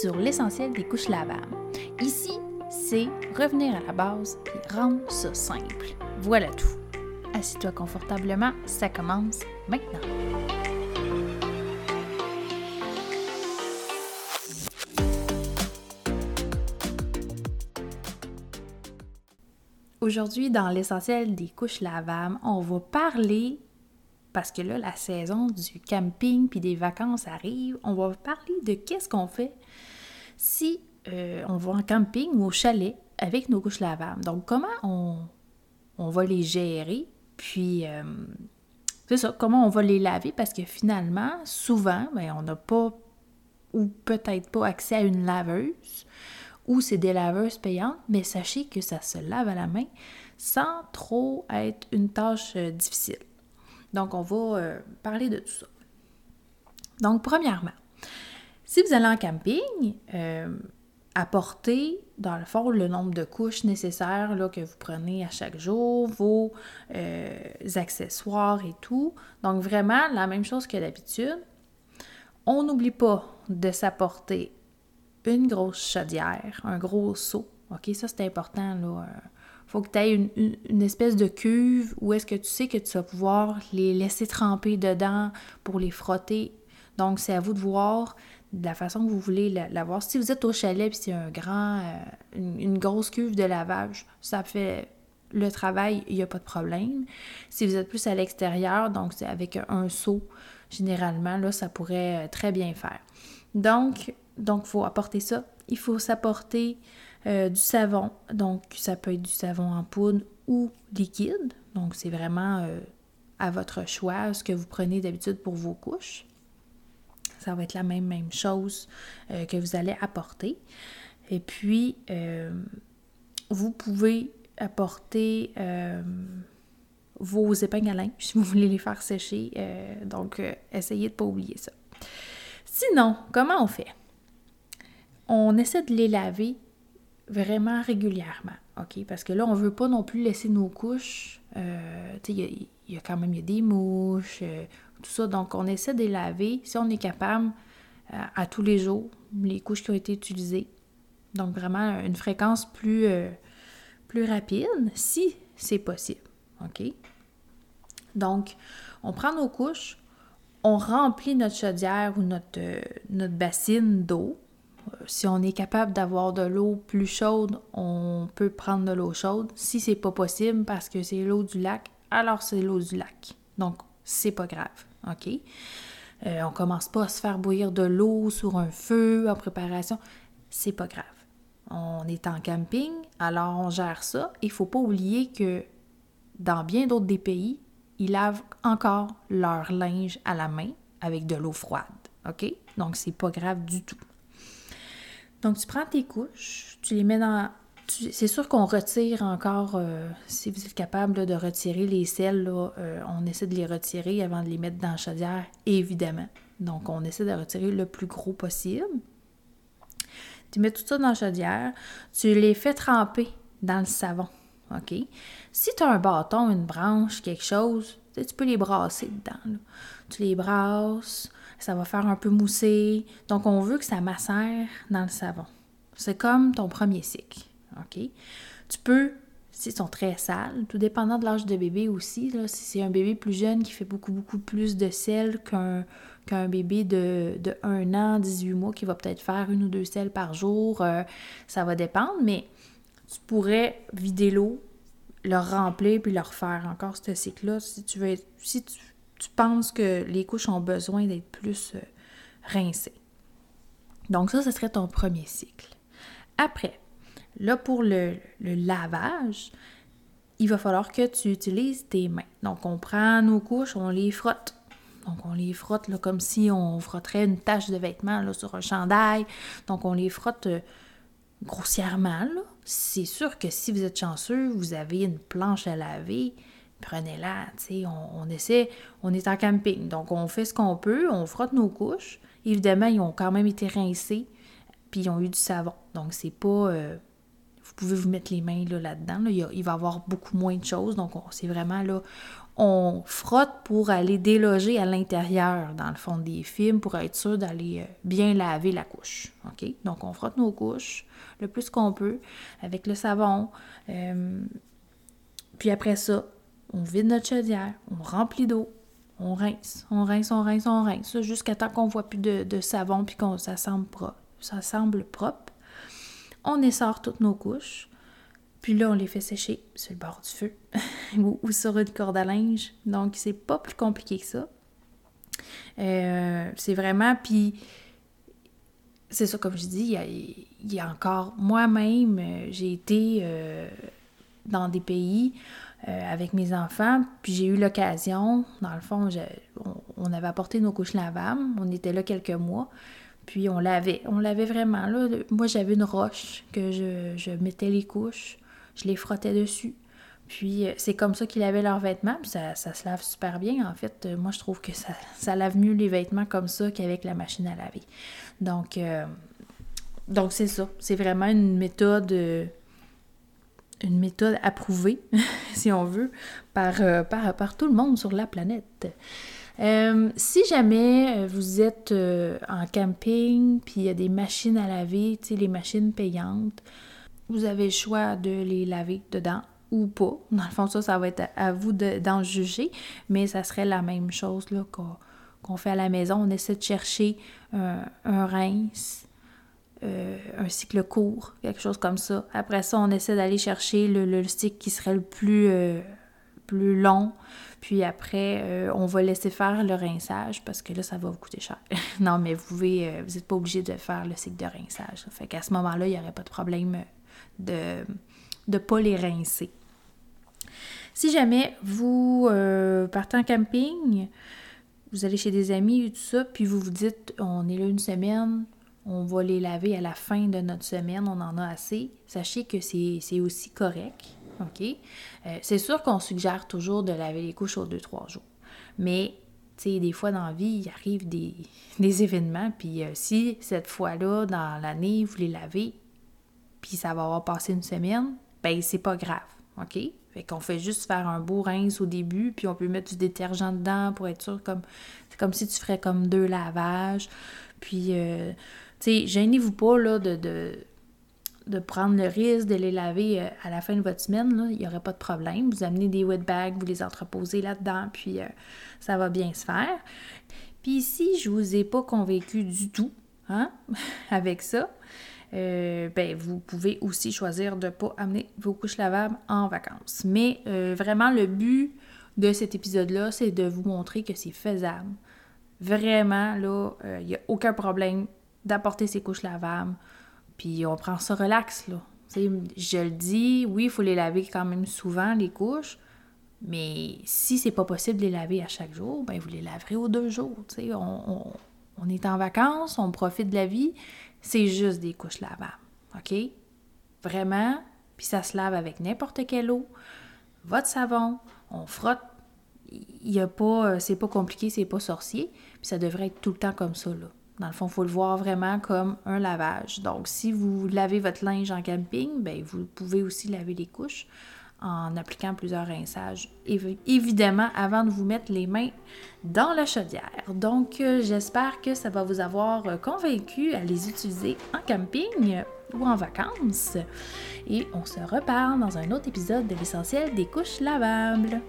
sur l'essentiel des couches lavables. Ici, c'est revenir à la base et rendre ça simple. Voilà tout. Assis-toi confortablement, ça commence maintenant. Aujourd'hui, dans l'essentiel des couches lavables, on va parler parce que là, la saison du camping puis des vacances arrive. On va parler de qu'est-ce qu'on fait si euh, on va en camping ou au chalet avec nos couches lavables. Donc, comment on, on va les gérer, puis euh, c'est ça, comment on va les laver, parce que finalement, souvent, ben, on n'a pas ou peut-être pas accès à une laveuse, ou c'est des laveuses payantes, mais sachez que ça se lave à la main sans trop être une tâche euh, difficile. Donc, on va euh, parler de tout ça. Donc, premièrement, si vous allez en camping, euh, apportez, dans le fond, le nombre de couches nécessaires là, que vous prenez à chaque jour, vos euh, accessoires et tout. Donc, vraiment, la même chose que d'habitude. On n'oublie pas de s'apporter une grosse chaudière, un gros seau. OK, ça c'est important là faut que tu aies une, espèce de cuve où est-ce que tu sais que tu vas pouvoir les laisser tremper dedans pour les frotter. Donc, c'est à vous de voir de la façon que vous voulez l'avoir. Si vous êtes au chalet puis c'est un grand, euh, une, grosse cuve de lavage, ça fait le travail, il n'y a pas de problème. Si vous êtes plus à l'extérieur, donc c'est avec un seau, généralement, là, ça pourrait euh, très bien faire. Donc, donc, faut apporter ça. Il faut s'apporter euh, du savon. Donc, ça peut être du savon en poudre ou liquide. Donc, c'est vraiment euh, à votre choix ce que vous prenez d'habitude pour vos couches. Ça va être la même, même chose euh, que vous allez apporter. Et puis, vous pouvez apporter vos épingles à linge si vous voulez les faire sécher. donc, essayez de ne pas oublier ça. Sinon, comment on fait? On essaie de les laver vraiment régulièrement, OK? Parce que là, on veut pas non plus laisser nos couches, euh, il y, a quand même des mouches, euh, tout ça, donc on essaie de les laver, si on est capable, euh, à tous les jours, les couches qui ont été utilisées. Donc vraiment une fréquence plus, plus rapide, si c'est possible, OK? Donc, on prend nos couches, on remplit notre chaudière ou notre, notre bassine d'eau, si on est capable d'avoir de l'eau plus chaude, on peut prendre de l'eau chaude. Si c'est pas possible parce que c'est l'eau du lac, alors c'est l'eau du lac. Donc, c'est pas grave, OK? Euh, on commence pas à se faire bouillir de l'eau sur un feu en préparation. C'est pas grave. On est en camping, alors on gère ça. Il faut pas oublier que dans bien d'autres des pays, ils lavent encore leur linge à la main avec de l'eau froide. OK? Donc, c'est pas grave du tout. Donc, tu prends tes couches, tu les mets dans. C'est sûr qu'on retire encore, euh, si vous êtes capable de retirer les sels, euh, on essaie de les retirer avant de les mettre dans la chaudière, évidemment. Donc, on essaie de retirer le plus gros possible. Tu mets tout ça dans la chaudière, tu les fais tremper dans le savon. OK? Si tu as un bâton, une branche, quelque chose, tu peux les brasser dedans. Tu les brasses, ça va faire un peu mousser. Donc, on veut que ça macère dans le savon. C'est comme ton premier cycle. OK? Tu peux, s'ils sont très sales, tout dépendant de l'âge de bébé aussi, là, si c'est un bébé plus jeune qui fait beaucoup, beaucoup plus de sel qu'un bébé de, de 1 an, 18 mois qui va peut-être faire une ou deux sels par jour, euh, ça va dépendre, mais tu pourrais vider l'eau, le remplir puis le refaire encore ce cycle-là si tu veux si tu penses que les couches ont besoin d'être plus euh, rincées. Donc ça, ce serait ton premier cycle. Après, là, pour le, lavage, il va falloir que tu utilises tes mains. Donc, on prend nos couches, on les frotte. Donc, on les frotte là, comme si on frotterait une tache de vêtement là, sur un chandail. Donc, on les frotte euh, grossièrement. C'est sûr que si vous êtes chanceux, vous avez une planche à laver, prenez-la, tu sais, on, essaie, on est en camping, donc on fait ce qu'on peut, on frotte nos couches. Évidemment, ils ont quand même été rincés, puis ils ont eu du savon. Donc, c'est pas... Euh, vous pouvez vous mettre les mains là, là-dedans. il, va y avoir beaucoup moins de choses. Donc, c'est vraiment là, on frotte pour aller déloger à l'intérieur, dans le fond des films, pour être sûr d'aller euh, bien laver la couche. OK? Donc, on frotte nos couches le plus qu'on peut avec le savon. Euh, puis après ça, on vide notre chaudière, on remplit d'eau, on rince, on rince, on rince, on rince, jusqu'à temps qu'on voit plus de, savon puis qu'on ça semble propre. Ça semble propre. On essore toutes nos couches. Puis là, on les fait sécher sur le bord du feu ou, sur une corde à linge. Donc, c'est pas plus compliqué que ça. Euh, c'est vraiment, puis c'est ça, comme je dis, il y a, encore, moi-même, euh, j'ai été euh, dans des pays avec mes enfants, puis j'ai eu l'occasion, dans le fond, on, avait apporté nos couches lavables, on était là quelques mois, puis on lavait, on lavait vraiment. Là, moi, j'avais une roche que je, mettais les couches, je les frottais dessus. Puis euh, c'est comme ça qu'ils lavaient leurs vêtements, puis ça, se lave super bien. En fait, euh, moi je trouve que ça, lave mieux les vêtements comme ça qu'avec la machine à laver. Donc, euh, donc c'est ça. C'est vraiment une méthode, une méthode approuvée, si on veut, par, par, tout le monde sur la planète. si jamais vous êtes en camping, puis il y a des machines à laver, tu sais, les machines payantes, vous avez le choix de les laver dedans ou pas. Dans le fond, ça, ça va être à vous d'en juger, mais ça serait la même chose qu'on, fait à la maison. On essaie de chercher un, rince, euh, un cycle court, quelque chose comme ça. Après ça, on essaie d'aller chercher le, cycle qui serait le plus, euh, long. Puis après, euh, on va laisser faire le rinçage parce que là, ça va vous coûter cher. non, mais vous pouvez, vous n'êtes pas obligé de faire le cycle de rinçage. Fait qu'à ce moment-là, il n'y aurait pas de problème de ne pas les rincer. Si jamais vous partez en camping, vous allez chez des amis tout ça, puis vous vous dites, on est là une semaine, on va les laver à la fin de notre semaine, on en a assez, sachez que c'est aussi correct. OK? Euh, c'est sûr qu'on suggère toujours de laver les couches aux 2-3 jours. Mais, tu sais, des fois dans la vie, il arrive des, événements, puis euh, si cette fois-là, dans l'année, vous les lavez, puis ça va avoir passé une semaine, ben c'est pas grave, OK? Fait qu'on fait juste faire un beau rince au début, puis on peut mettre du détergent dedans pour être sûr comme c'est comme si tu ferais comme deux lavages. Puis euh, sais, gênez-vous pas là de, de, prendre le risque de les laver euh, à la fin de votre semaine, il n'y aurait pas de problème. Vous amenez des wet bags, vous les entreposez là-dedans, puis euh, ça va bien se faire. Puis ici, je vous ai pas convaincu du tout, hein, avec ça. Euh, ben, vous pouvez aussi choisir de ne pas amener vos couches lavables en vacances. Mais vraiment, le but de cet épisode-là, c'est de vous montrer que c'est faisable. Vraiment, là, il n'y a aucun problème d'apporter ces couches lavables. Puis on prend ça relax, là. je le dis, oui, il faut les laver quand même souvent, les couches. Mais si c'est pas possible de les laver à chaque jour, ben vous les laverez aux deux jours. On, on, est en vacances, on profite de la vie, c'est juste des couches lavables. OK? Vraiment. Puis ça se lave avec n'importe quelle eau. Votre savon, on frotte. Il y a pas, euh, c'est pas compliqué, c'est pas sorcier. Puis ça devrait être tout le temps comme ça, là. Dans le fond, il faut le voir vraiment comme un lavage. Donc, si vous lavez votre linge en camping, bien, vous pouvez aussi laver les couches en appliquant plusieurs rinçages, évidemment avant de vous mettre les mains dans la chaudière. Donc, euh, j'espère que ça va vous avoir euh, convaincu à les utiliser en camping ou en vacances. Et on se reparle dans un autre épisode de l'essentiel des couches lavables.